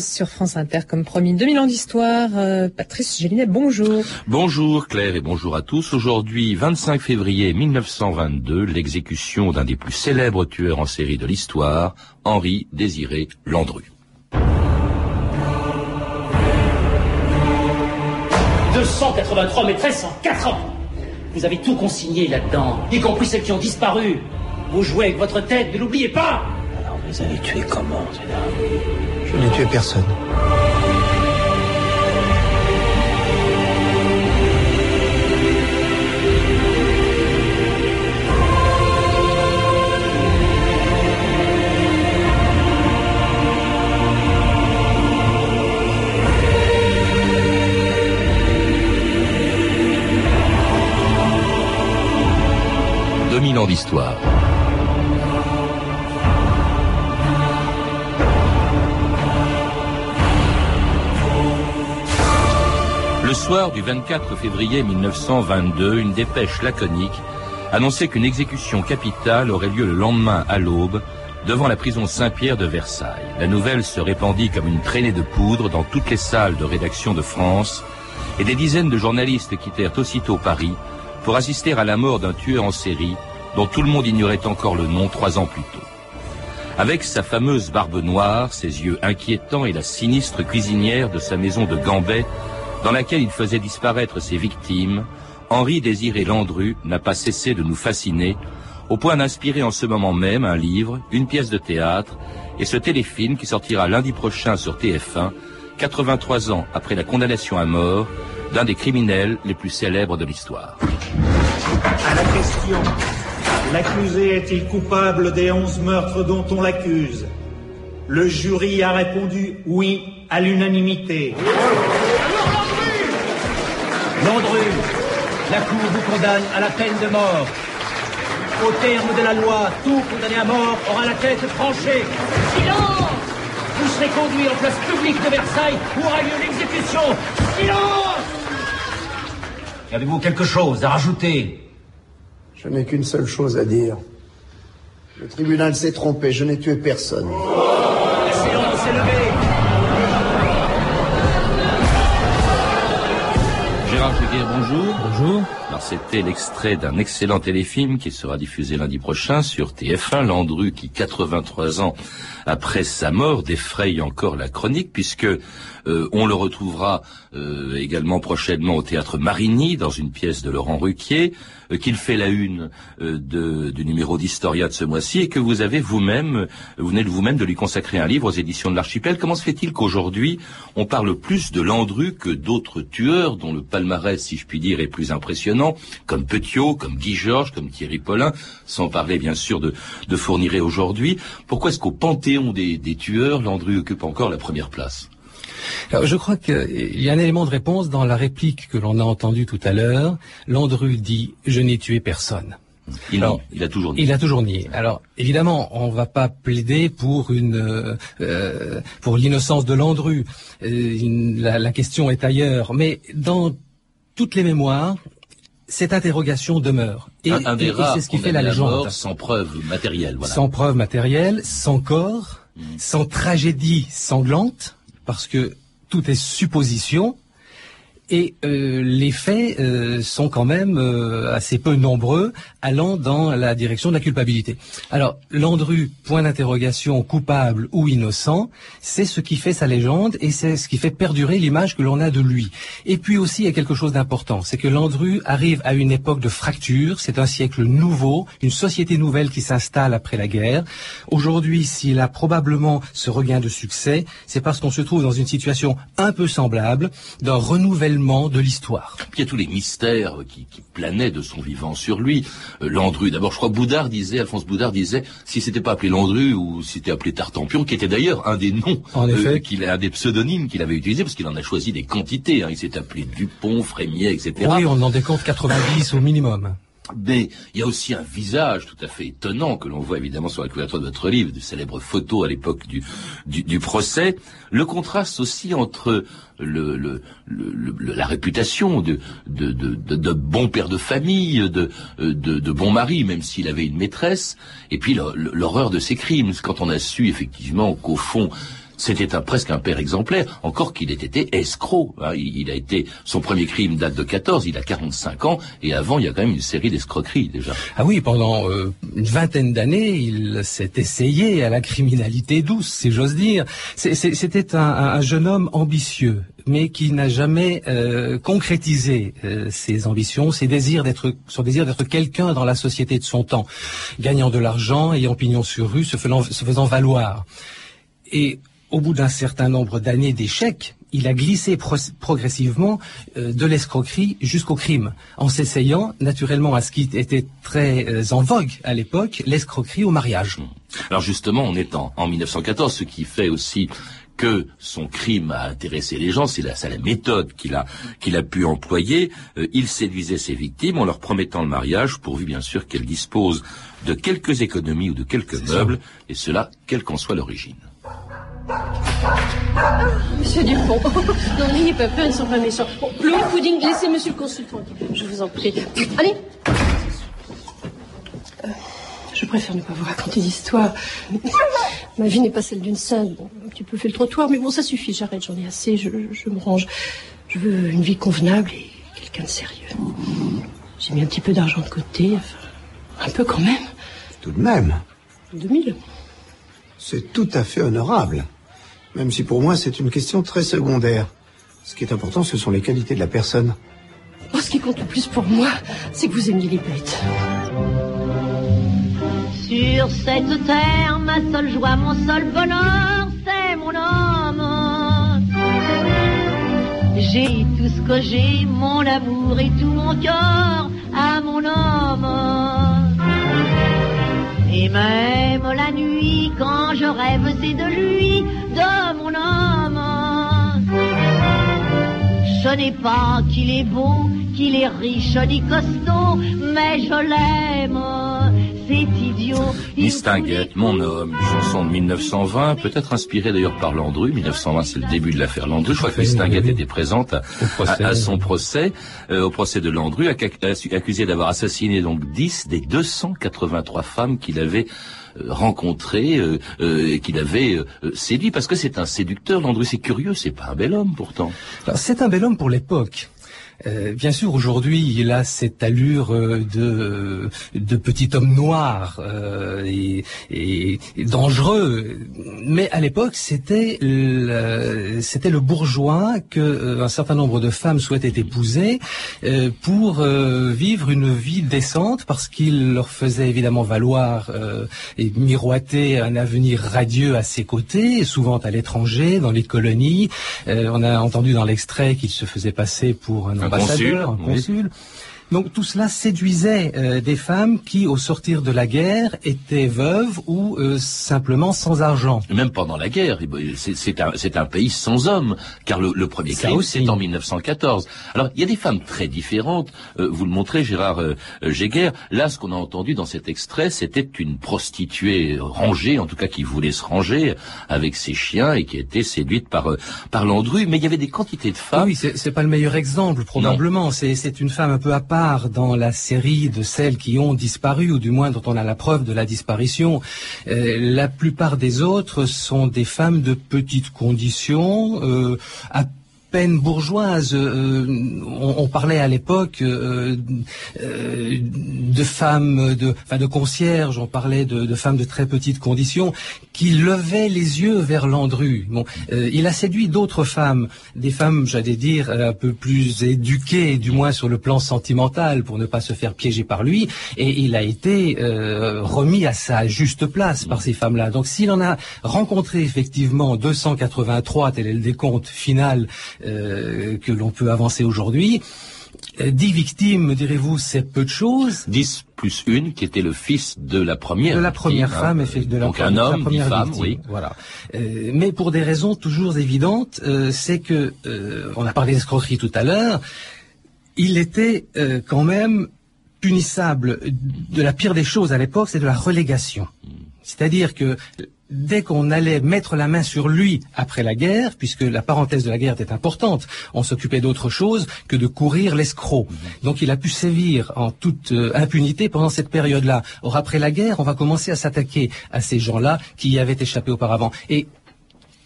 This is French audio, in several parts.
Sur France Inter, comme promis, 2000 ans d'histoire. Euh, Patrice Gélinet, bonjour. Bonjour Claire et bonjour à tous. Aujourd'hui, 25 février 1922, l'exécution d'un des plus célèbres tueurs en série de l'histoire, Henri Désiré Landru. 283 maîtresses en 4 ans Vous avez tout consigné là-dedans, y compris celles qui ont disparu. Vous jouez avec votre tête, ne l'oubliez pas vous avez tué comment, mesdames je n'ai tué personne. ans d'histoire. Le soir du 24 février 1922, une dépêche laconique annonçait qu'une exécution capitale aurait lieu le lendemain à l'aube devant la prison Saint-Pierre de Versailles. La nouvelle se répandit comme une traînée de poudre dans toutes les salles de rédaction de France et des dizaines de journalistes quittèrent aussitôt Paris pour assister à la mort d'un tueur en série dont tout le monde ignorait encore le nom trois ans plus tôt. Avec sa fameuse barbe noire, ses yeux inquiétants et la sinistre cuisinière de sa maison de Gambet, dans laquelle il faisait disparaître ses victimes, Henri Désiré Landru n'a pas cessé de nous fasciner, au point d'inspirer en ce moment même un livre, une pièce de théâtre et ce téléfilm qui sortira lundi prochain sur TF1, 83 ans après la condamnation à mort d'un des criminels les plus célèbres de l'histoire. À la question, l'accusé est-il coupable des onze meurtres dont on l'accuse? Le jury a répondu oui à l'unanimité. Landru, la Cour vous condamne à la peine de mort. Au terme de la loi, tout condamné à mort aura la tête tranchée. Silence Vous serez conduit en place publique de Versailles où aura lieu l'exécution. Silence Avez-vous quelque chose à rajouter? Je n'ai qu'une seule chose à dire. Le tribunal s'est trompé, je n'ai tué personne. La séance est levée. Bonjour. Bonjour. Alors c'était l'extrait d'un excellent téléfilm qui sera diffusé lundi prochain sur TF1, Landru qui 83 ans après sa mort défraye encore la chronique puisque euh, on le retrouvera euh, également prochainement au théâtre Marigny dans une pièce de Laurent Ruquier euh, qu'il fait la une du numéro d'Historia de ce mois-ci et que vous avez vous-même vous venez vous-même de lui consacrer un livre aux éditions de l'Archipel. Comment se fait-il qu'aujourd'hui on parle plus de Landru que d'autres tueurs dont le palmarès, si je puis dire, est plus impressionnant, comme Petiot, comme Guy Georges, comme Thierry Paulin, sans parler bien sûr de, de Fourniret aujourd'hui? Pourquoi est-ce qu'au Panthéon des, tueurs, Landru occupe encore la première place? Alors, je crois qu'il y a un élément de réponse dans la réplique que l'on a entendue tout à l'heure. Landru dit « Je n'ai tué personne ». Il, a toujours nié. Il a toujours nié. Alors évidemment, on ne va pas plaider pour une euh, pour l'innocence de Landru. Euh, la, la, question est ailleurs. Mais dans toutes les mémoires, cette interrogation demeure. Et, c'est ce qui fait la légende. sans preuve matérielle. Voilà. Sans preuve matérielle, sans corps, mm. sans tragédie sanglante, parce que tout est supposition, et euh, les faits euh, sont quand même euh, assez peu nombreux, allant dans la direction de la culpabilité. Alors, Landru, point d'interrogation, coupable ou innocent, c'est ce qui fait sa légende et c'est ce qui fait perdurer l'image que l'on a de lui. Et puis aussi, il y a quelque chose d'important, c'est que Landru arrive à une époque de fracture, c'est un siècle nouveau, une société nouvelle qui s'installe après la guerre. Aujourd'hui, s'il a probablement ce regain de succès, c'est parce qu'on se trouve dans une situation un peu semblable, d'un renouvellement de l'histoire. il y a tous les mystères qui, planaient de son vivant sur lui. Euh, Landru, d'abord, je crois Boudard disait, Alphonse Boudard disait, si c'était pas appelé Landru ou si c'était appelé Tartampion, qui était d'ailleurs un des noms, en euh, qu'il a un des pseudonymes qu'il avait utilisé parce qu'il en a choisi des quantités. Hein. Il s'est appelé Dupont, Frémier, etc. Oui, on en décompte 90 au minimum. Mais il y a aussi un visage tout à fait étonnant que l'on voit évidemment sur la couverture de votre livre, de célèbres photos à l'époque du, procès. Le contraste aussi entre le, la réputation de, bon père de famille, de bon mari, même s'il avait une maîtresse, et puis l'horreur de ses crimes. Quand on a su effectivement qu'au fond, C'était un, presque un père exemplaire, encore qu'il ait été escroc. Hein. Il, a été son premier crime date de 14, il a 45 ans, et avant il y a quand même une série d'escroqueries déjà. Ah oui, pendant euh, une vingtaine d'années, il s'est essayé à la criminalité douce, si j'ose dire. C'était un, un, jeune homme ambitieux, mais qui n'a jamais euh, concrétisé euh, ses ambitions, ses désirs d'être, son désir d'être quelqu'un dans la société de son temps, gagnant de l'argent, ayant pignon sur rue, se faisant, se faisant valoir. Et au bout d'un certain nombre d'années d'échecs, il a glissé progressivement euh, de l'escroquerie jusqu'au crime, en s'essayant naturellement à ce qui était très euh, en vogue à l'époque, l'escroquerie au mariage. Alors justement, on est en, 1914, ce qui fait aussi que son crime a intéressé les gens, c'est la, la, méthode qu'il a, qu'il a pu employer. Euh, il séduisait ses victimes en leur promettant le mariage, pourvu bien sûr qu'elles disposent de quelques économies ou de quelques meubles, et cela, quelle qu'en soit l'origine. Monsieur Dupont, non, n'ayez pas peur, ils ne sont pas méchants. Bon, Pudding, laissez monsieur le consultant. Je vous en prie. Allez euh, Je préfère ne pas vous raconter d'histoire. Ma vie n'est pas celle d'une sainte. Bon, un petit peu fait le trottoir, mais bon, ça suffit, j'arrête, j'en ai assez, je, je me range. Je veux une vie convenable et quelqu'un de sérieux. J'ai mis un petit peu d'argent de côté, enfin, un peu quand même. Tout de même 2000 C'est tout à fait honorable. Même si pour moi c'est une question très secondaire. Ce qui est important, ce sont les qualités de la personne. Oh, ce qui compte le plus pour moi, c'est que vous aimiez les bêtes. Sur cette terre, ma seule joie, mon seul bonheur, c'est mon homme. J'ai tout ce que j'ai, mon amour et tout mon cœur à mon homme. Et même la nuit, quand je rêve, c'est de lui, de mon homme. Ce n'est pas qu'il est beau, qu'il est riche ni costaud, mais je l'aime. C'est idiot. Distinguette, mon homme, chanson de 1920, peut-être inspirée d'ailleurs par Landru. 1920, c'est le début de l'affaire Landru. Je crois que Distinguette était présente à, son procès, euh, au procès de Landru, accusé d'avoir assassiné donc 10 des 283 femmes qu'il avait euh, rencontré euh, euh, qu'il avait séduit parce que c'est un séducteur Landru. C'est curieux c'est pas un bel homme pourtant. C'est un bel homme pour l'époque euh, bien sûr, aujourd'hui, il a cette allure euh, de, de petit homme noir euh, et, et, dangereux. Mais à l'époque, c'était le, c'était le bourgeois que un certain nombre de femmes souhaitaient épouser pour vivre une vie décente, parce qu'il leur faisait évidemment valoir et miroiter un avenir radieux à ses côtés, souvent à l'étranger, dans les colonies. on a entendu dans l'extrait qu'il se faisait passer pour un ambassadeur, consul. Donc tout cela séduisait euh, des femmes qui, au sortir de la guerre, étaient veuves ou euh, simplement sans argent. Même pendant la guerre, c'est un, un, pays sans hommes, car le, le premier crime, c'est en 1914. Alors, il y a des femmes très différentes. Euh, vous le montrez, Gérard euh, Là, ce qu'on a entendu dans cet extrait, c'était une prostituée rangée, en tout cas qui voulait se ranger avec ses chiens et qui était séduite par par Landru. Mais il y avait des quantités de femmes. Oui, c'est pas le meilleur exemple, probablement. C'est une femme un peu à part dans la série de celles qui ont disparu, ou du moins dont on a la preuve de la disparition. Euh, la plupart des autres sont des femmes de petites conditions, euh, bourgeoise. Euh, on, parlait à l'époque euh, euh, de femmes, de, enfin de concierges, on parlait de, femmes de très petites conditions qui levaient les yeux vers Landru. Bon, il a séduit d'autres femmes, des femmes, j'allais dire, un peu plus éduquées, du moins sur le plan sentimental, pour ne pas se faire piéger par lui, et il a été remis à sa juste place par ces femmes-là. Donc s'il en a rencontré effectivement 283, tel est le décompte final euh, que l'on peut avancer aujourd'hui. Euh, dix victimes, direz-vous, c'est peu de choses. Dix plus une, qui était le fils de la première. De la première hein. femme, la, Donc un homme, une femme, oui. Voilà. Euh, mais pour des raisons toujours évidentes, c'est que, on a parlé d'escroquerie tout à l'heure, il était quand même punissable de la pire des choses à l'époque, c'est de la relégation. Hmm. C'est-à-dire que dès qu'on allait mettre la main sur lui après la guerre, puisque la parenthèse de la guerre était importante, on s'occupait d'autre chose que de courir l'escroc. Donc il a pu sévir en toute euh, impunité pendant cette période-là. Or après la guerre, on va commencer à s'attaquer à ces gens-là qui y avaient échappé auparavant. Et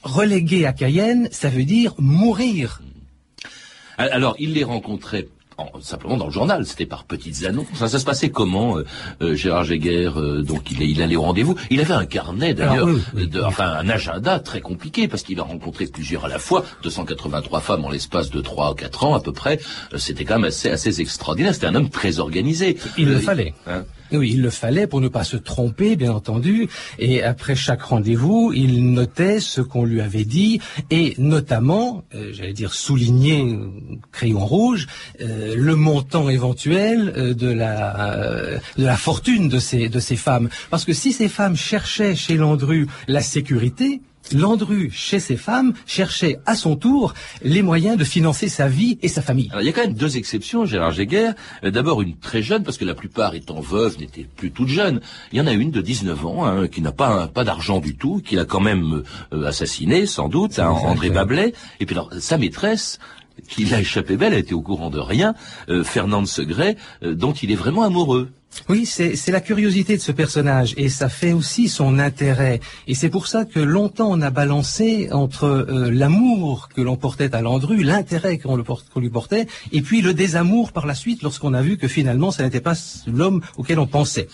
relégué à Cayenne, ça veut dire mourir. Alors, il les rencontrait simplement dans le journal, c'était par petites annonces. Ça, ça se passait comment, euh, euh, Gérard Jéguer euh, Donc il, il allait au rendez-vous. Il avait un carnet d'ailleurs, enfin un agenda très compliqué parce qu'il a rencontré plusieurs à la fois, 283 femmes en l'espace de 3 ou 4 ans à peu près. C'était quand même assez, assez extraordinaire. C'était un homme très organisé. Il le fallait. Hein oui, il le fallait pour ne pas se tromper, bien entendu. Et après chaque rendez-vous, il notait ce qu'on lui avait dit et notamment, euh, j'allais dire souligner, crayon rouge, euh, le montant éventuel euh, de la de la fortune de ces de ces femmes. Parce que si ces femmes cherchaient chez Landru la sécurité, Landru, chez ses femmes, cherchait à son tour les moyens de financer sa vie et sa famille. Alors, il y a quand même deux exceptions, Gérard Jéguer. Euh, d'abord une très jeune, parce que la plupart étant veuves n'étaient plus toutes jeunes. Il y en a une de 19 ans, hein, qui n'a pas, pas d'argent du tout, qui l'a quand même euh, assassiné, sans doute, hein, André Bablet. Et puis alors, sa maîtresse, qui l'a échappé belle, elle était au courant de rien, euh, Fernande Segret, dont il est vraiment amoureux. Oui, c'est la curiosité de ce personnage et ça fait aussi son intérêt. Et c'est pour ça que longtemps on a balancé entre euh, l'amour que l'on portait à Landru, l'intérêt qu'on lui portait, et puis le désamour par la suite lorsqu'on a vu que finalement ça n'était pas l'homme auquel on pensait.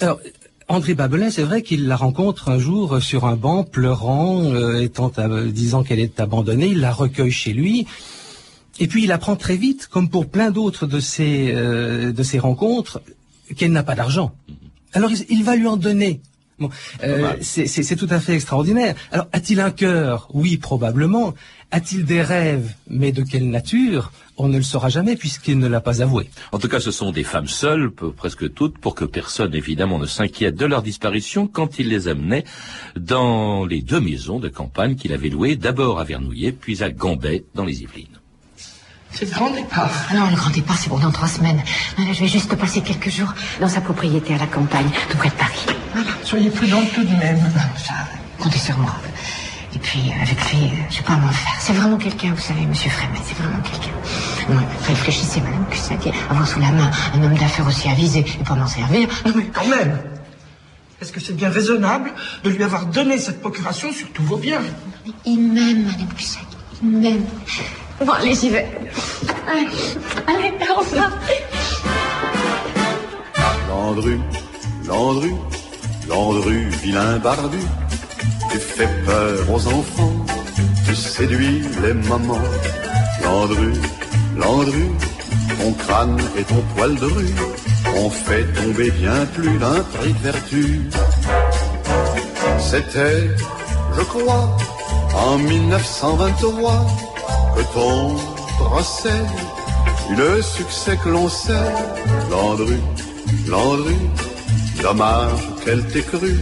Alors, André Babelet, c'est vrai qu'il la rencontre un jour sur un banc, pleurant, euh, étant, disant qu'elle est abandonnée. Il la recueille chez lui. Et puis il apprend très vite, comme pour plein d'autres de ces euh, de ces rencontres, qu'elle n'a pas d'argent. Alors il, va lui en donner. Bon, euh, c'est tout à fait extraordinaire. Alors a-t-il un cœur? Oui, probablement. A-t-il des rêves Mais de quelle nature? On ne le saura jamais puisqu'il ne l'a pas avoué. En tout cas, ce sont des femmes seules, presque toutes, pour que personne évidemment ne s'inquiète de leur disparition quand il les amenait dans les deux maisons de campagne qu'il avait louées, d'abord à Vernouillet, puis à Gambet, dans les Yvelines. C'est le grand départ. Non, le grand départ, c'est pour dans trois semaines. je vais juste passer quelques jours dans sa propriété à la campagne, tout près de Paris. Voilà. Soyez prudente tout de même. Ça, comptez sur moi. Et puis, avec lui, je sais pas m'en faire. C'est vraiment quelqu'un, vous savez, monsieur Frémet, c'est vraiment quelqu'un. Non, réfléchissez, madame dit. avoir sous la main un homme d'affaires aussi avisé et pour m'en servir. Non, mais quand même Est-ce que c'est bien raisonnable de lui avoir donné cette procuration sur tous vos biens? Il m'aime, madame Cusack, il m'aime. Bon, allez, j'y vais. Allez, allez, au revoir. Landru, Landru, Landru, vilain barbu, tu fais peur aux enfants, tu séduis les mamans. Landru, Landru, ton crâne et ton poil de rue ont fait tomber bien plus d'un prix de vertu. C'était, je crois, en 1923 que ton procès le succès que l'on sait. Landru, Landru, dommage qu'elle t'ait cru.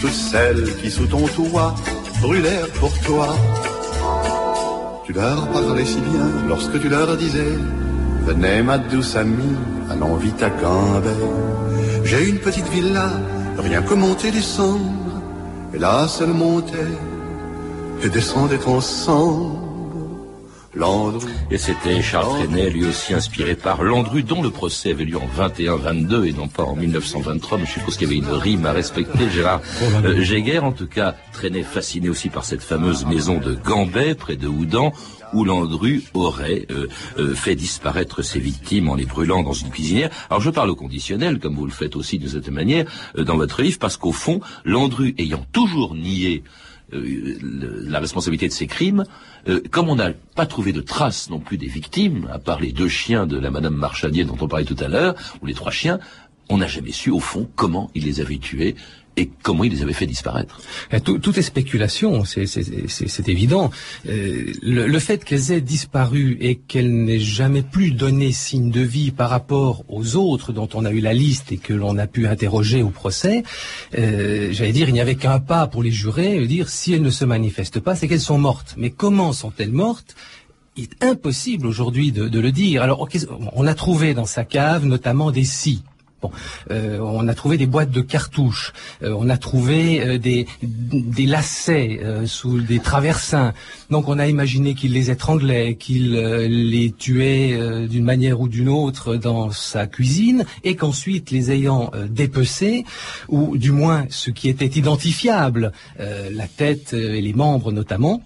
Toutes celles qui sous ton toit brûlèrent pour toi. Tu leur parlais si bien lorsque tu leur disais Venez ma douce amie, allons vite à Gambay. J'ai une petite villa, rien que monter descendre. Et là, seul montait et descendait ensemble. Et c'était Charles Trenet, lui aussi inspiré par Landru, dont le procès avait lieu en 21-22 et non pas en 1923. Mais je suppose qu'il y avait une rime à respecter. Gérard euh, en tout cas, Trenet fasciné aussi par cette fameuse maison de Gambet, près de Houdan, où Landru aurait euh, euh, fait disparaître ses victimes en les brûlant dans une cuisinière. Alors je parle au conditionnel, comme vous le faites aussi de cette manière euh, dans votre livre, parce qu'au fond, Landru ayant toujours nié la responsabilité de ces crimes, euh, comme on n'a pas trouvé de traces non plus des victimes, à part les deux chiens de la Madame Marchadier dont on parlait tout à l'heure, ou les trois chiens, on n'a jamais su au fond comment il les avait tués et comment il les avait fait disparaître? Eh, tout, est spéculation, c'est évident. Euh, le, fait qu'elles aient disparu et qu'elles n'aient jamais plus donné signe de vie par rapport aux autres dont on a eu la liste et que l'on a pu interroger au procès, euh, j'allais dire, il n'y avait qu'un pas pour les jurés, dire si elles ne se manifestent pas, c'est qu'elles sont mortes. Mais comment sont-elles mortes? Il est impossible aujourd'hui de, de, le dire. Alors, on a trouvé dans sa cave notamment des scies Bon, euh, on a trouvé des boîtes de cartouches, euh, on a trouvé euh, des, des lacets sous des traversins. Donc on a imaginé qu'il les étranglait, qu'il les tuait d'une manière ou d'une autre dans sa cuisine, et qu'ensuite les ayant dépecés, ou du moins ce qui était identifiable, la tête et les membres notamment,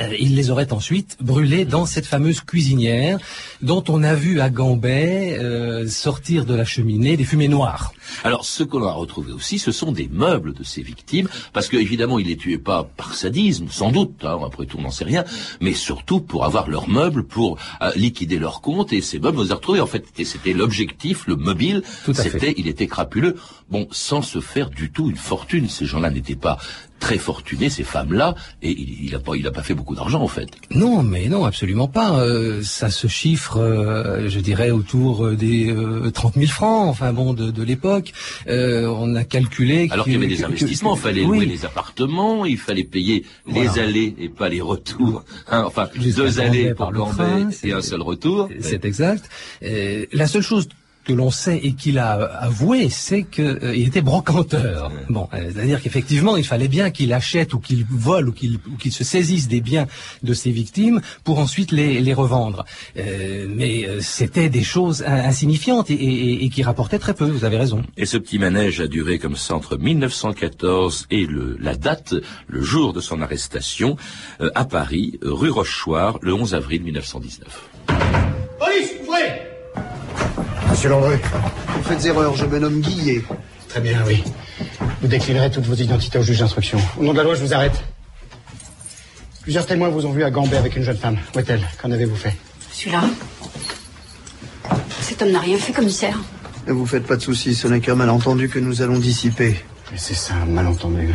euh, il les aurait ensuite brûlés dans cette fameuse cuisinière dont on a vu à Gambais euh, sortir de la cheminée des fumées noires. Alors, ce qu'on a retrouvé aussi, ce sont des meubles de ces victimes, parce que évidemment, ils les tuaient pas par sadisme, sans doute, hein, après tout, on n'en sait rien, mais surtout pour avoir leurs meubles, pour euh, liquider leurs comptes, et ces meubles, on les a retrouvés, en fait, c'était l'objectif, le mobile, Tout à fait. c'était, il était crapuleux, bon, sans se faire du tout une fortune, ces gens-là n'étaient pas très fortunés, ces femmes-là, et il, il a pas, il a pas fait beaucoup d'argent, en fait. Non, mais non, absolument pas. Euh, ça se chiffre, euh, je dirais, autour euh, des euh, 30 000 francs, enfin bon, de, de l'époque. Euh, on a calculé... Alors qu'il y avait des investissements, il fallait oui. louer les appartements, il fallait payer Voilà. les allées et pas les retours. Hein, enfin, Jusqu'à deux allées pour par le Gambais train, et un seul retour. C'est exact. Euh, la seule chose que l'on sait et qu'il a avoué, c'est qu'il était brocanteur. Bon, euh, c'est-à-dire qu'effectivement, il fallait bien qu'il achète ou qu'il vole ou qu'il ou qu'il se saisisse des biens de ses victimes pour ensuite les, les revendre. Euh, mais euh, c'était des choses in- insignifiantes et, et- et qui rapportaient très peu. Vous avez raison. Et ce petit manège a duré comme ça entre 1914 et le, la date, le jour de son arrestation, euh, à Paris, rue Rochechouart, le 11 avril 1919. Police, ouvrez Monsieur Landru, vous faites erreur, je me nomme Guillet. Très bien, oui. Vous déclinerez toutes vos identités au juge d'instruction. Au nom de la loi, je vous arrête. Plusieurs témoins vous ont vu à Gambais avec une jeune femme. Où est-elle? Qu'en avez-vous fait? Celui-là Cet homme n'a rien fait, commissaire. Ne vous faites pas de soucis, ce n'est qu'un malentendu que nous allons dissiper. Mais c'est ça, un malentendu.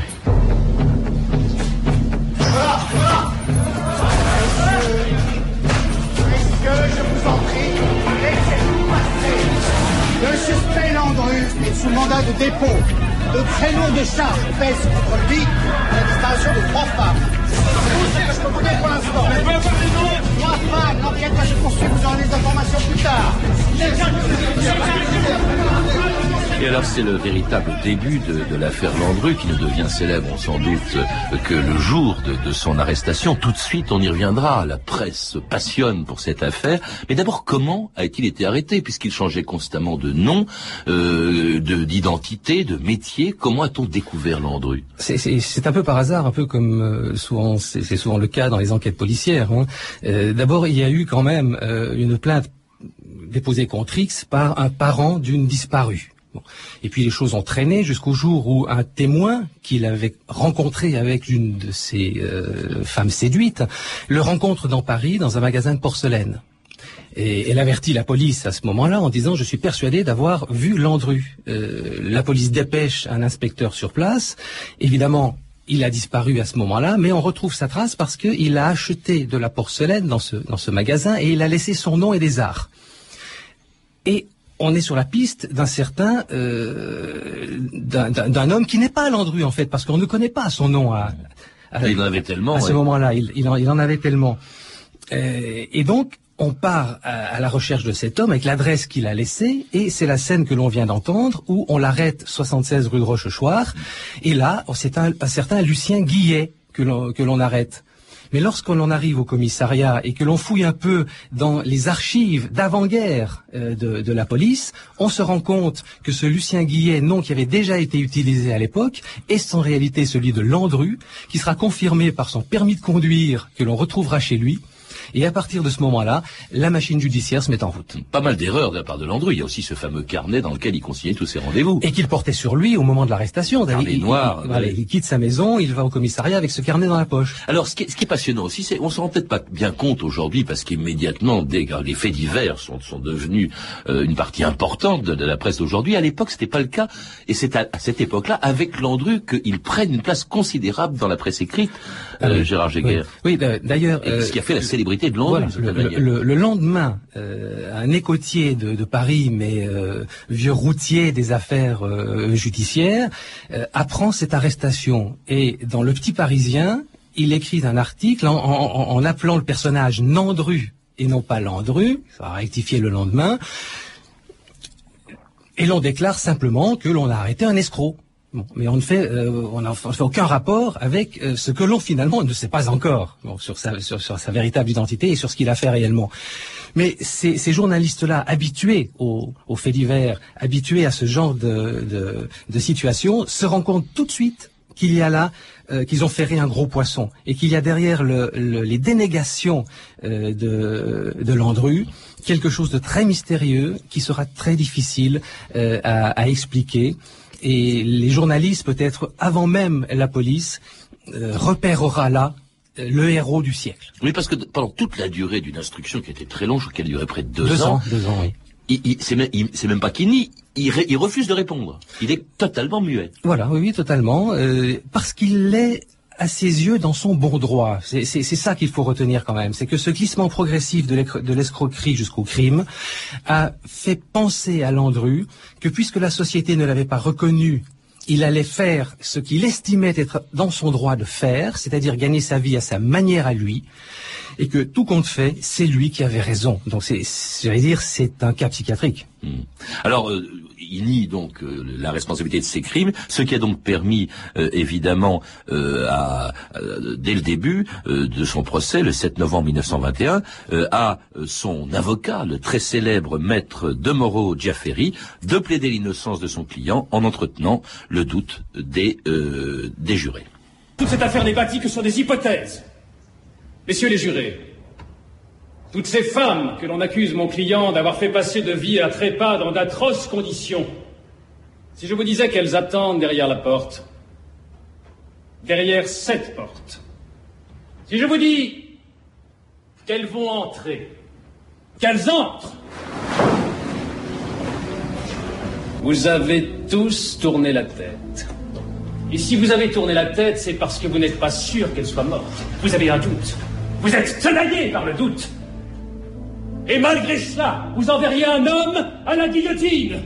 Mandat de dépôt. Le prénom de charge pèse contre lui la disparition de trois femmes. Tout ce que je peux vous dire pour l'instant. Trois femmes, l'enquête va se poursuivre, vous aurez des informations plus tard. Et alors c'est le véritable début de, de l'affaire Landru qui ne devient célèbre sans doute que le jour de, de son arrestation. Tout de suite on y reviendra. La presse se passionne pour cette affaire. Mais d'abord comment a-t-il été arrêté puisqu'il changeait constamment de nom, euh, de- d'identité, de métier? Comment a-t-on découvert Landru? C'est- un peu par hasard, un peu comme euh, souvent c'est c'est souvent le cas dans les enquêtes policières. hein. Euh, D'abord, il y a eu quand même euh, une plainte déposée contre X par un parent d'une disparue. Et puis les choses ont traîné jusqu'au jour où un témoin qu'il avait rencontré avec une de ses euh, femmes séduites le rencontre dans Paris dans un magasin de porcelaine. Et elle avertit la police à ce moment-là en disant je suis persuadé d'avoir vu Landru. Euh, la police dépêche un inspecteur sur place. Évidemment, il a disparu à ce moment-là, mais on retrouve sa trace parce qu'il a acheté de la porcelaine dans ce, dans ce magasin et il a laissé son nom et des arts. Et on est sur la piste d'un certain euh, d'un- homme qui n'est pas Landru en fait, parce qu'on ne connaît pas son nom à, à- Il en avait tellement. à ce ouais. moment-là. Il, il en, il en avait tellement. Euh, et donc, on part à, à la recherche de cet homme avec l'adresse qu'il a laissée, et c'est la scène que l'on vient d'entendre, où on l'arrête 76 rue de Rochechouart, et là, c'est un, un certain Lucien Guillet que l'on que l'on arrête. Mais lorsqu'on en arrive au commissariat et que l'on fouille un peu dans les archives d'avant-guerre euh, de, de la police, on se rend compte que ce Lucien Guillet, nom qui avait déjà été utilisé à l'époque, est en réalité celui de Landru, qui sera confirmé par son permis de conduire que l'on retrouvera chez lui. Et à partir de ce moment-là, la machine judiciaire se met en route. Pas mal d'erreurs de la part de Landru. Il y a aussi ce fameux carnet dans lequel il consignait tous ses rendez-vous. Et qu'il portait sur lui au moment de l'arrestation. Carnet il, noir, il- voilà, ouais. il quitte sa maison, il va au commissariat avec ce carnet dans la poche. Alors, ce qui est, ce qui est passionnant aussi, c'est, on s'en rend peut-être pas bien compte aujourd'hui, parce qu'immédiatement, les faits divers sont, sont devenus euh, une partie importante de, de la presse d'aujourd'hui, à l'époque, c'était pas le cas. Et c'est à, à cette époque-là, avec Landru, qu'ils prennent une place considérable dans la presse écrite, Ah euh, oui. Gérard Jéguer. Oui, euh, d'ailleurs... Ce qui a fait la célébrité de Voilà, le, manière. le- le lendemain, euh, un écoutier de, de Paris, mais euh, vieux routier des affaires euh, judiciaires, euh, apprend cette arrestation. Et dans Le Petit Parisien, il écrit un article en, en- en appelant le personnage Nandru et non pas Landru, ça va rectifier le lendemain, et l'on déclare simplement que l'on a arrêté un escroc. Mais on ne fait, euh, on fait aucun rapport avec euh, ce que l'on finalement ne sait pas encore bon, sur, sa, sur, sa véritable identité et sur ce qu'il a fait réellement. Mais ces, ces journalistes-là, habitués aux, aux, faits divers, habitués à ce genre de, de, de situation, se rendent compte tout de suite qu'il y a là, euh, qu'ils ont ferré un gros poisson et qu'il y a derrière le, le, les dénégations euh, de, de Landru quelque chose de très mystérieux qui sera très difficile euh, à, à expliquer et les journalistes, peut-être avant même la police, euh, repérera là euh, le héros du siècle. Oui, parce que pendant toute la durée d'une instruction qui était très longue, je crois qu'elle durait près de deux, deux ans, Deux ans, oui. Il, il, c'est même, même, pas qu'il nie, il, il, refuse de répondre. Il est totalement muet. Voilà, oui, oui totalement, euh, parce qu'il est à ses yeux dans son bon droit. C'est ça qu'il faut retenir quand même. C'est que ce glissement progressif de l'escroquerie jusqu'au crime a fait penser à Landru que puisque la société ne l'avait pas reconnu il allait faire ce qu'il estimait être dans son droit de faire, c'est-à-dire gagner sa vie à sa manière à lui, et que tout compte fait, c'est lui qui avait raison. Donc c'est, je vais dire, c'est un cas psychiatrique. Mmh. Alors, euh, il nie donc euh, la responsabilité de ces crimes, ce qui a donc permis euh, évidemment euh, dès le début de son procès, le 7 novembre 1921, à son avocat, le très célèbre maître de Moreau de plaider l'innocence de son client en entretenant le doute des jurés. Toute cette affaire n'est bâtie que sur des hypothèses. Messieurs les jurés, toutes ces femmes que l'on accuse mon client d'avoir fait passer de vie à trépas dans d'atroces conditions, si je vous disais qu'elles attendent derrière la porte, derrière cette porte, si je vous dis qu'elles vont entrer, qu'elles entrent, vous avez tous tourné la tête. Et si vous avez tourné la tête, c'est parce que vous n'êtes pas sûr qu'elle soit morte. Vous avez un doute. Vous êtes tenaillé par le doute. Et malgré cela, vous enverriez un homme à la guillotine.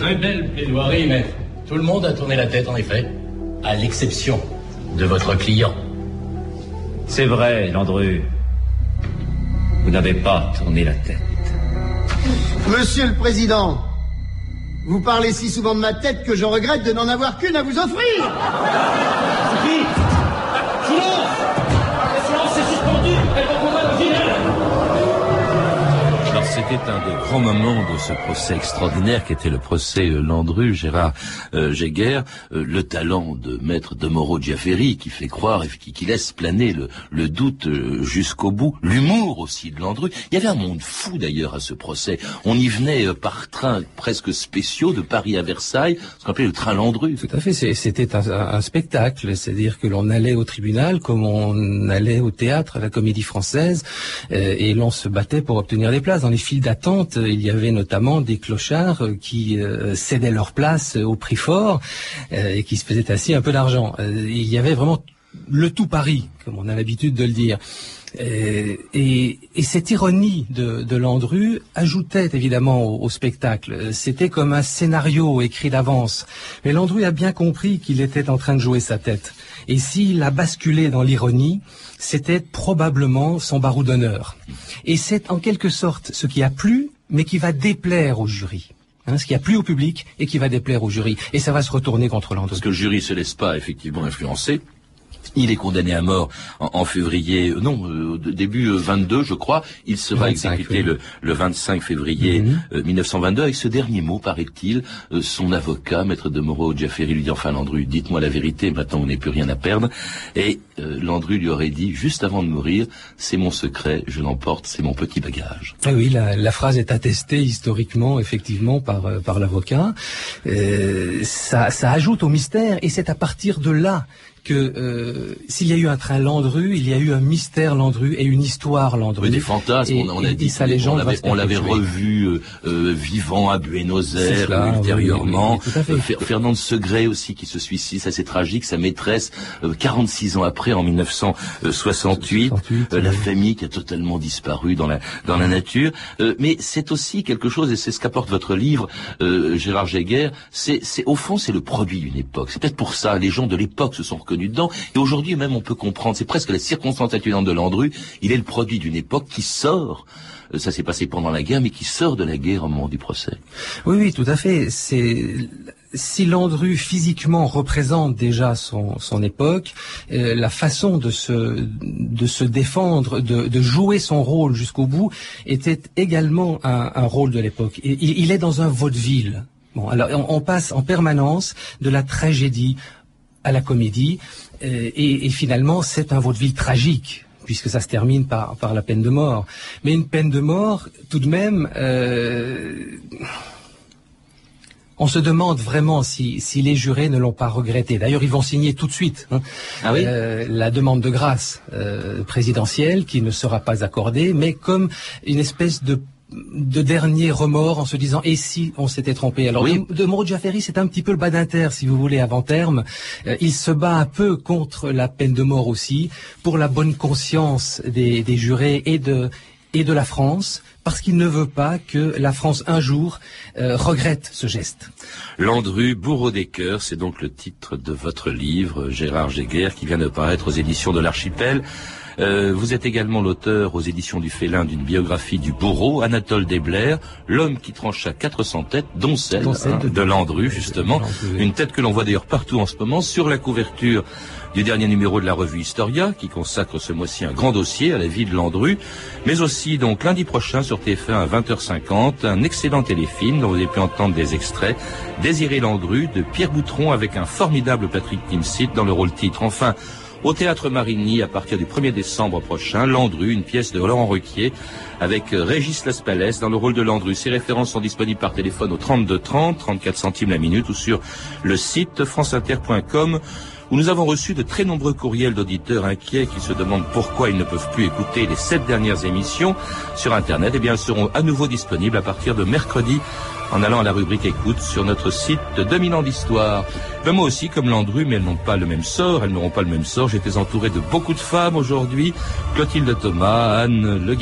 Très belle plaidoirie, mais tout le monde a tourné la tête, en effet. À l'exception de votre client. C'est vrai, Landru. Vous n'avez pas tourné la tête. Monsieur le Président, vous parlez si souvent de ma tête que je regrette de n'en avoir qu'une à vous offrir. C'était un des grands moments de ce procès extraordinaire qui était le procès euh, Landru, Gérard euh, euh, le talent de maître de Moreau Giafferi qui fait croire et qui, qui laisse planer le, le doute euh, jusqu'au bout, l'humour aussi de Landru. Il y avait un monde fou d'ailleurs à ce procès. On y venait par train presque spéciaux de Paris à Versailles, ce qu'on appelait le train Landru. Tout à fait, c'était un, un, spectacle, c'est-à-dire que l'on allait au tribunal comme on allait au théâtre, à la comédie française, et l'on se battait pour obtenir des places films d'attente, il y avait notamment des clochards qui euh, cédaient leur place au prix fort euh, et qui se faisaient assis un peu d'argent. Euh, il y avait vraiment le tout Paris, comme on a l'habitude de le dire. Et, et, et, cette ironie de, de Landru ajoutait évidemment au, au spectacle. C'était comme un scénario écrit d'avance. Mais Landru a bien compris qu'il était en train de jouer sa tête. Et s'il a basculé dans l'ironie, c'était probablement son barreau d'honneur. Et c'est en quelque sorte ce qui a plu, mais qui va déplaire au jury. Hein, ce qui a plu au public et qui va déplaire au jury. Et ça va se retourner contre Landru. Parce que le jury se laisse pas effectivement influencer. Il est condamné à mort en, en février, euh, non, euh, début euh, 22, je crois. Il sera 25, exécuté oui. le, le, 25 février mm -hmm. 1922 avec ce dernier mot, paraît-il. son avocat, maître de Moreau, Giafferi, lui dit enfin Landru, dites-moi la vérité, maintenant vous n'avez plus rien à perdre. Et Landru lui aurait dit, juste avant de mourir, c'est mon secret, je l'emporte, c'est mon petit bagage. Ah oui, la, la, phrase est attestée historiquement, effectivement, par, par l'avocat. ça, ça ajoute au mystère, et c'est à partir de là que euh, s'il y a eu un train Landru, il y a eu un mystère Landru et une histoire Landru. Oui, des fantasmes, et, on, a dit, ça, les gens on l'avait revu euh, euh, vivant à Buenos Aires ultérieurement. Oui, oui, oui, Fernand Segré aussi qui se suicide, ça c'est tragique, sa maîtresse, 46 ans après, en 1968, 68, la famille qui a totalement disparu dans la dans la nature. mais c'est aussi quelque chose, et c'est ce qu'apporte votre livre, Gérard Jäger, c'est au fond c'est le produit d'une époque. C'est peut-être pour ça, les gens de l'époque se sont reconnus Et aujourd'hui même, on peut comprendre, c'est presque la circonstance atténuante de Landru. Il est le produit d'une époque qui sort euh, ça s'est passé pendant la guerre, mais qui sort de la guerre au moment du procès. Oui, oui, tout à fait. Si Landru physiquement représente déjà son, époque, euh, la façon de se défendre, de, jouer son rôle jusqu'au bout, était également un, rôle de l'époque. Il, est dans un vaudeville. Bon, alors on passe en permanence de la tragédie à la comédie, euh, et, et finalement c'est un vaudeville tragique puisque ça se termine par, par la peine de mort. Mais une peine de mort, tout de même, euh, on se demande vraiment si, si les jurés ne l'ont pas regretté. D'ailleurs, ils vont signer tout de suite hein, Ah oui? Euh, la demande de grâce euh, présidentielle qui ne sera pas accordée, mais comme une espèce de de dernier remords en se disant et si on s'était trompé? Alors Oui. de, de c'est un petit peu le bas d'inter si vous voulez avant terme Euh, il se bat un peu contre la peine de mort aussi pour la bonne conscience des, des jurés et de et de la France parce qu'il ne veut pas que la France un jour euh, regrette ce geste. Landru, bourreau des cœurs, c'est donc le titre de votre livre, Gérard Géguer, qui vient de paraître aux éditions de l'Archipel. Euh, vous êtes également l'auteur aux éditions du Félin d'une biographie du bourreau, Anatole Desblair, l'homme qui trancha 400 têtes, dont celle, Dont celle hein, de- de Landru, justement. Une tête que l'on voit d'ailleurs partout en ce moment, sur la couverture du dernier numéro de la revue Historia, qui consacre ce mois-ci un grand dossier à la vie de Landru, mais aussi donc lundi prochain sur TF1 à 20h50, un excellent téléfilm dont vous avez pu entendre des extraits, Désiré Landru de Pierre Boutron avec un formidable Patrick Timsit dans le rôle titre. Enfin, au Théâtre Marigny, à partir du 1er décembre prochain, Landru, une pièce de Laurent Ruquier, avec euh, Régis Laspalès dans le rôle de Landru. Ces références sont disponibles par téléphone au 32 30, 34 centimes la minute, ou sur le site franceinter.com, où nous avons reçu de très nombreux courriels d'auditeurs inquiets qui se demandent pourquoi ils ne peuvent plus écouter les sept dernières émissions sur Internet. Eh bien, elles seront à nouveau disponibles à partir de mercredi en allant à la rubrique écoute sur notre site de 2000 ans d'histoire. Ben, moi aussi, comme Landru, mais elles n'ont pas le même sort, elles n'auront pas le même sort. J'étais entouré de beaucoup de femmes aujourd'hui. Clotilde Thomas, Anne Le